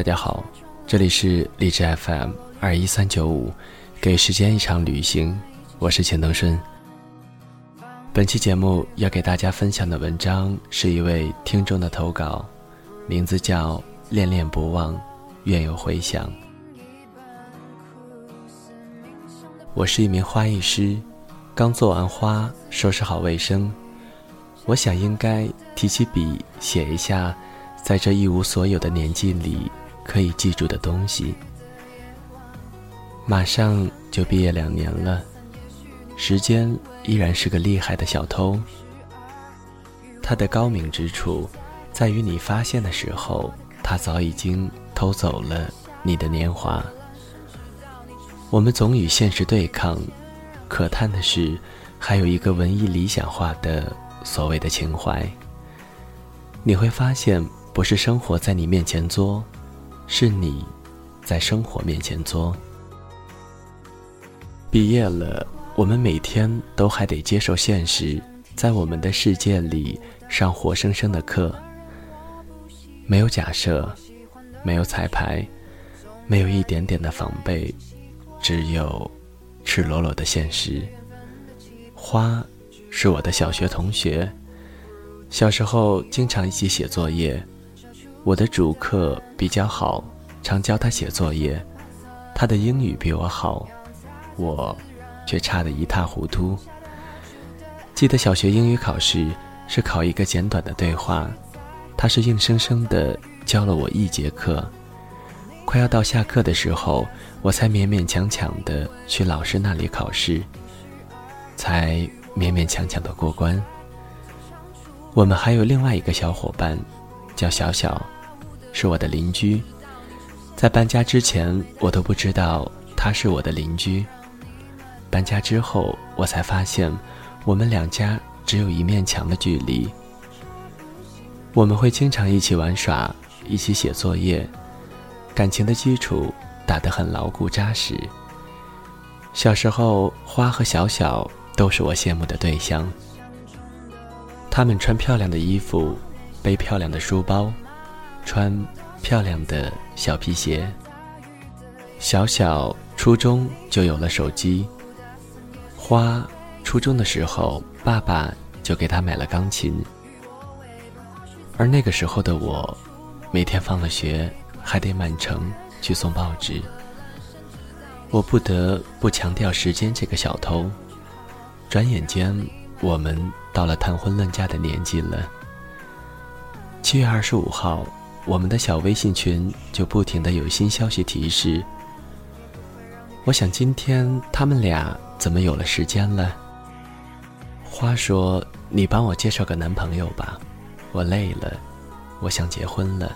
大家好，这里是荔枝 FM 二一三九五，给时间一场旅行，我是钱东顺。本期节目要给大家分享的文章是一位听众的投稿，名字叫《恋恋不忘，愿有回响》。我是一名花艺师，刚做完花，收拾好卫生，我想应该提起笔写一下，在这一无所有的年纪里可以记住的东西。马上就毕业两年了，时间依然是个厉害的小偷。他的高明之处，在于你发现的时候，他早已经偷走了你的年华。我们总与现实对抗，可叹的是，还有一个文艺理想化的所谓的情怀。你会发现，不是生活在你面前作，是你在生活面前作。毕业了，我们每天都还得接受现实，在我们的世界里上活生生的课。没有假设，没有彩排，没有一点点的防备。只有赤裸裸的现实。花是我的小学同学，小时候经常一起写作业。我的主课比较好，常教他写作业。他的英语比我好，我却差得一塌糊涂。记得小学英语考试是考一个简短的对话，他是硬生生的教了我一节课。快要到下课的时候，我才勉勉强强的去老师那里考试，才勉勉强强的过关。我们还有另外一个小伙伴，叫小小，是我的邻居。在搬家之前，我都不知道他是我的邻居。搬家之后，我才发现，我们两家只有一面墙的距离。我们会经常一起玩耍，一起写作业。感情的基础打得很牢固扎实。小时候，花和小小都是我羡慕的对象。他们穿漂亮的衣服，背漂亮的书包，穿漂亮的小皮鞋。小小初中就有了手机。花初中的时候，爸爸就给他买了钢琴。而那个时候的我，每天放了学。还得满城去送报纸，我不得不强调时间这个小偷。转眼间，我们到了谈婚论嫁的年纪了。七月二十五号，我们的小微信群就不停的有新消息提示。我想今天他们俩怎么有了时间了？花说：“你帮我介绍个男朋友吧，我累了，我想结婚了。”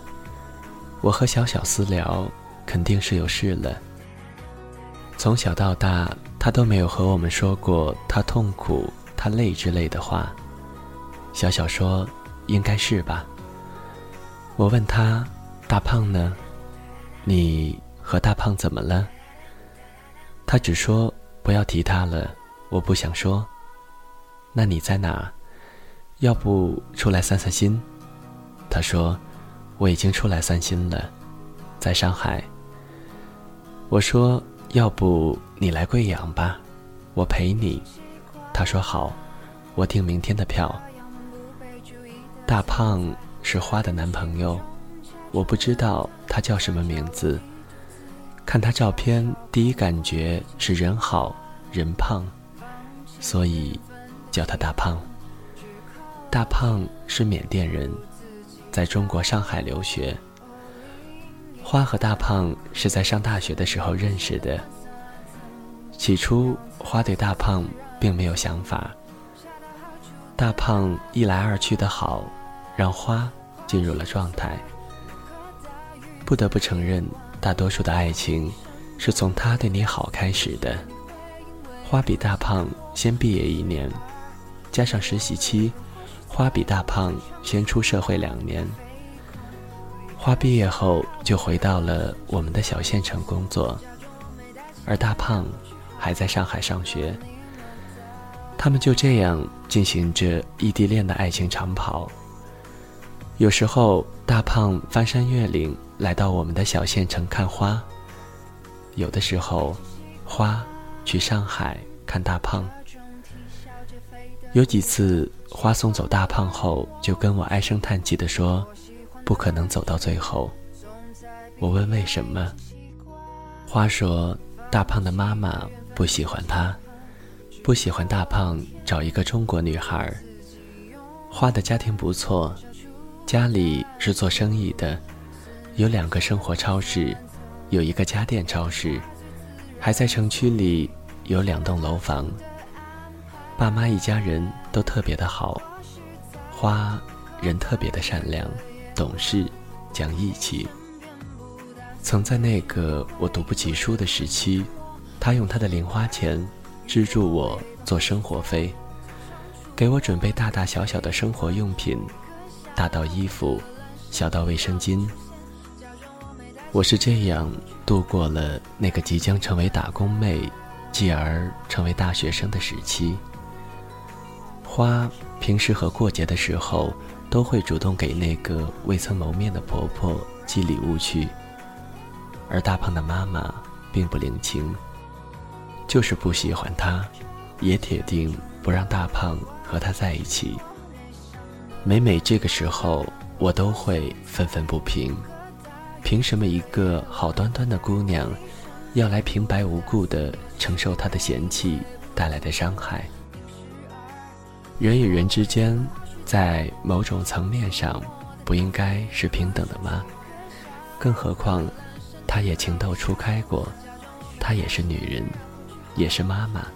我和小小私聊，肯定是有事了。从小到大，他都没有和我们说过他痛苦、他累之类的话。小小说：“应该是吧。”我问他：“大胖呢？你和大胖怎么了？”他只说：“不要提他了，我不想说。”那你在哪？要不出来散散心？他说。我已经出来散心了，在上海。我说：“要不你来贵阳吧，我陪你。”他说：“好，我订明天的票。”大胖是花的男朋友，我不知道他叫什么名字。看他照片，第一感觉是人好人胖，所以叫他大胖。大胖是缅甸人。在中国上海留学，花和大胖是在上大学的时候认识的。起初，花对大胖并没有想法。大胖一来二去的好，让花进入了状态。不得不承认，大多数的爱情是从他对你好开始的。花比大胖先毕业一年，加上实习期。花比大胖先出社会两年。花毕业后就回到了我们的小县城工作，而大胖还在上海上学。他们就这样进行着异地恋的爱情长跑。有时候，大胖翻山越岭来到我们的小县城看花；有的时候，花去上海看大胖。有几次，花送走大胖后，就跟我唉声叹气地说：“不可能走到最后。”我问为什么，花说：“大胖的妈妈不喜欢他，不喜欢大胖找一个中国女孩。”花的家庭不错。家里是做生意的，有两个生活超市，有一个家电超市，还在城区里有两栋楼房。爸妈一家人都特别的好，花人特别的善良、懂事、讲义气。曾在那个我读不起书的时期，他用他的零花钱资助我做生活费，给我准备大大小小的生活用品。大到衣服，小到卫生巾。我是这样度过了那个即将成为打工妹，继而成为大学生的时期。花平时和过节的时候，都会主动给那个未曾谋面的婆婆寄礼物去，而大胖的妈妈并不领情，就是不喜欢他，也铁定不让大胖和他在一起。每每这个时候，我都会愤愤不平：凭什么一个好端端的姑娘，要来平白无故的承受他的嫌弃带来的伤害？人与人之间，在某种层面上，不应该是平等的吗？更何况，她也情窦初开过，她也是女人，也是妈妈。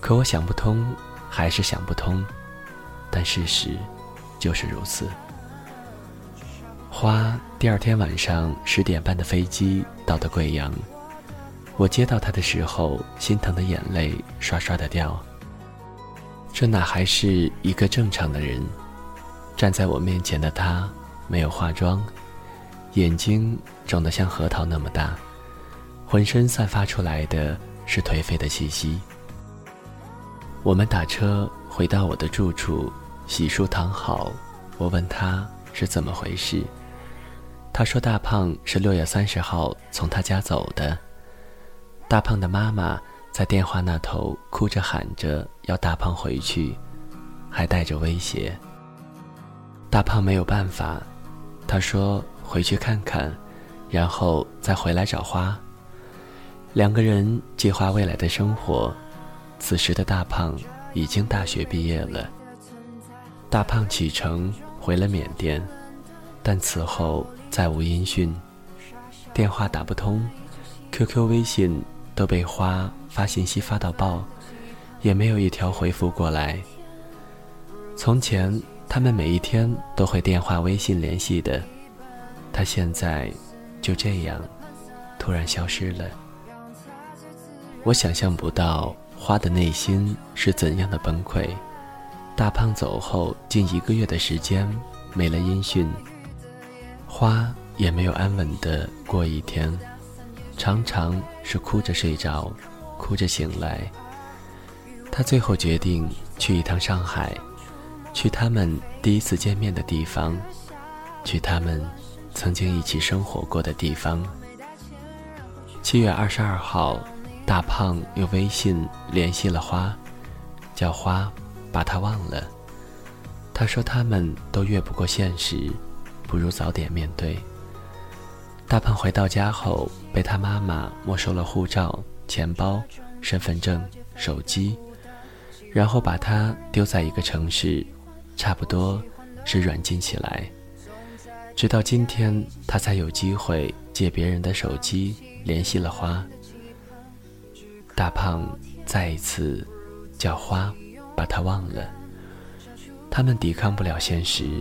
可我想不通，还是想不通。但事实就是如此。花第二天晚上十点半的飞机到的贵阳，我接到他的时候，心疼的眼泪刷刷的掉。这哪还是一个正常的人？站在我面前的他没有化妆，眼睛肿得像核桃那么大，浑身散发出来的是颓废的气息。我们打车回到我的住处。洗漱躺好，我问他是怎么回事。他说：“大胖是六月三十号从他家走的。大胖的妈妈在电话那头哭着喊着要大胖回去，还带着威胁。大胖没有办法，他说回去看看，然后再回来找花。两个人计划未来的生活。此时的大胖已经大学毕业了。”大胖启程回了缅甸，但此后再无音讯，电话打不通，QQ、微信都被花发信息发到爆，也没有一条回复过来。从前他们每一天都会电话、微信联系的，他现在就这样突然消失了。我想象不到花的内心是怎样的崩溃。大胖走后近一个月的时间，没了音讯。花也没有安稳的过一天，常常是哭着睡着，哭着醒来。他最后决定去一趟上海，去他们第一次见面的地方，去他们曾经一起生活过的地方。七月二十二号，大胖用微信联系了花，叫花。把他忘了。他说：“他们都越不过现实，不如早点面对。”大胖回到家后，被他妈妈没收了护照、钱包、身份证、手机，然后把他丢在一个城市，差不多是软禁起来。直到今天，他才有机会借别人的手机联系了花。大胖再一次叫花。把他忘了，他们抵抗不了现实，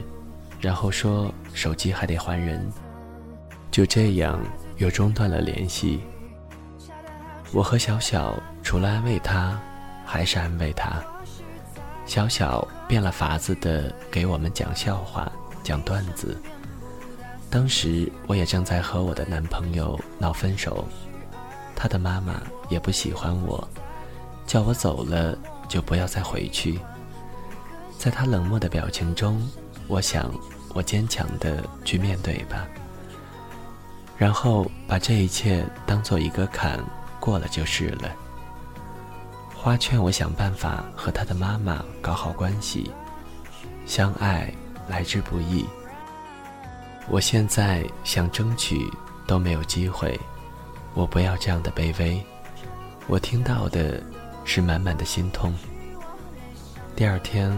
然后说手机还得还人，就这样又中断了联系。我和小小除了安慰他，还是安慰他。小小变了法子的给我们讲笑话、讲段子。当时我也正在和我的男朋友闹分手，他的妈妈也不喜欢我，叫我走了。就不要再回去。在他冷漠的表情中，我想我坚强的去面对吧。然后把这一切当做一个坎过了就是了。花劝我想办法和他的妈妈搞好关系，相爱来之不易。我现在想争取都没有机会，我不要这样的卑微。我听到的是满满的心痛。第二天，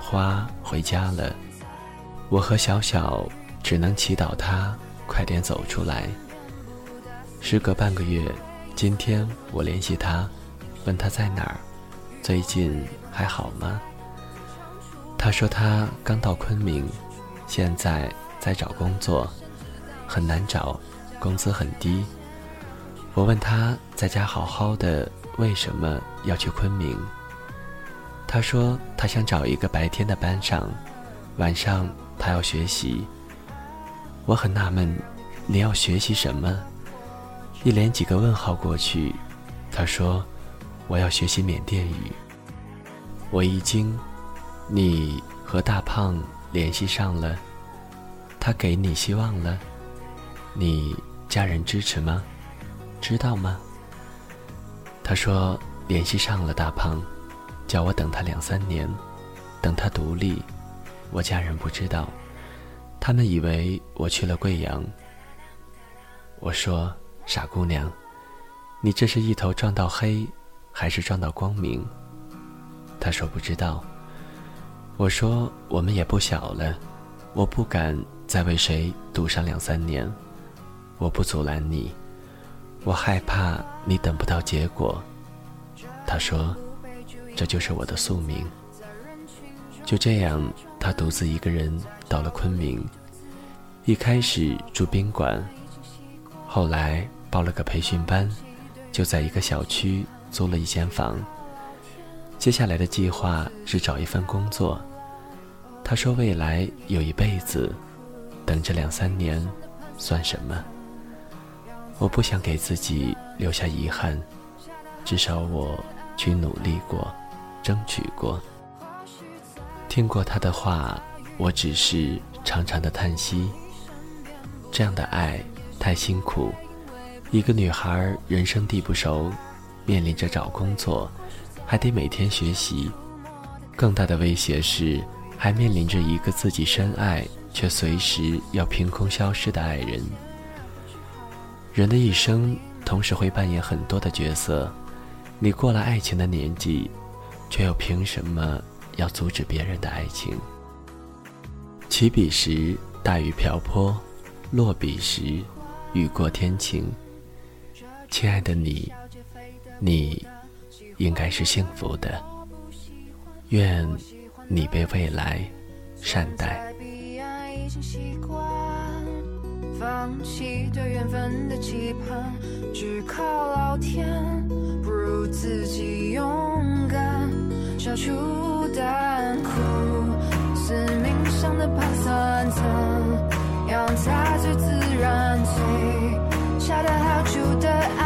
花回家了，我和小小只能祈祷他快点走出来。时隔半个月，今天我联系他。问他在哪儿，最近还好吗？他说他刚到昆明，现在在找工作，很难找，工资很低。我问他在家好好的，为什么要去昆明？他说他想找一个白天的班上，晚上他要学习。我很纳闷，你要学习什么？一连几个问号过去，他说。我要学习缅甸语。我一惊，你和大胖联系上了，他给你希望了，你家人支持吗？知道吗？他说联系上了大胖，叫我等他两三年，等他独立。我家人不知道，他们以为我去了贵阳。我说傻姑娘，你这是一头撞到黑。还是撞到光明。他说不知道。我说我们也不小了，我不敢再为谁赌上两三年。我不阻拦你，我害怕你等不到结果。他说，这就是我的宿命。就这样，他独自一个人到了昆明。一开始住宾馆，后来报了个培训班，就在一个小区。租了一间房。接下来的计划是找一份工作。他说：“未来有一辈子，等这两三年，算什么？”我不想给自己留下遗憾，至少我去努力过，争取过。听过他的话，我只是长长的叹息。这样的爱太辛苦，一个女孩人生地不熟。面临着找工作，还得每天学习，更大的威胁是，还面临着一个自己深爱却随时要凭空消失的爱人。人的一生同时会扮演很多的角色，你过了爱情的年纪，却又凭什么要阻止别人的爱情？起笔时大雨瓢泼，落笔时雨过天晴。亲爱的你。你应该是幸福的，愿你被未来善待。放弃对缘分的期盼，只靠老天，不如自己勇敢，消除胆苦，死命上的盘算怎样才最自然，最恰到好处的爱。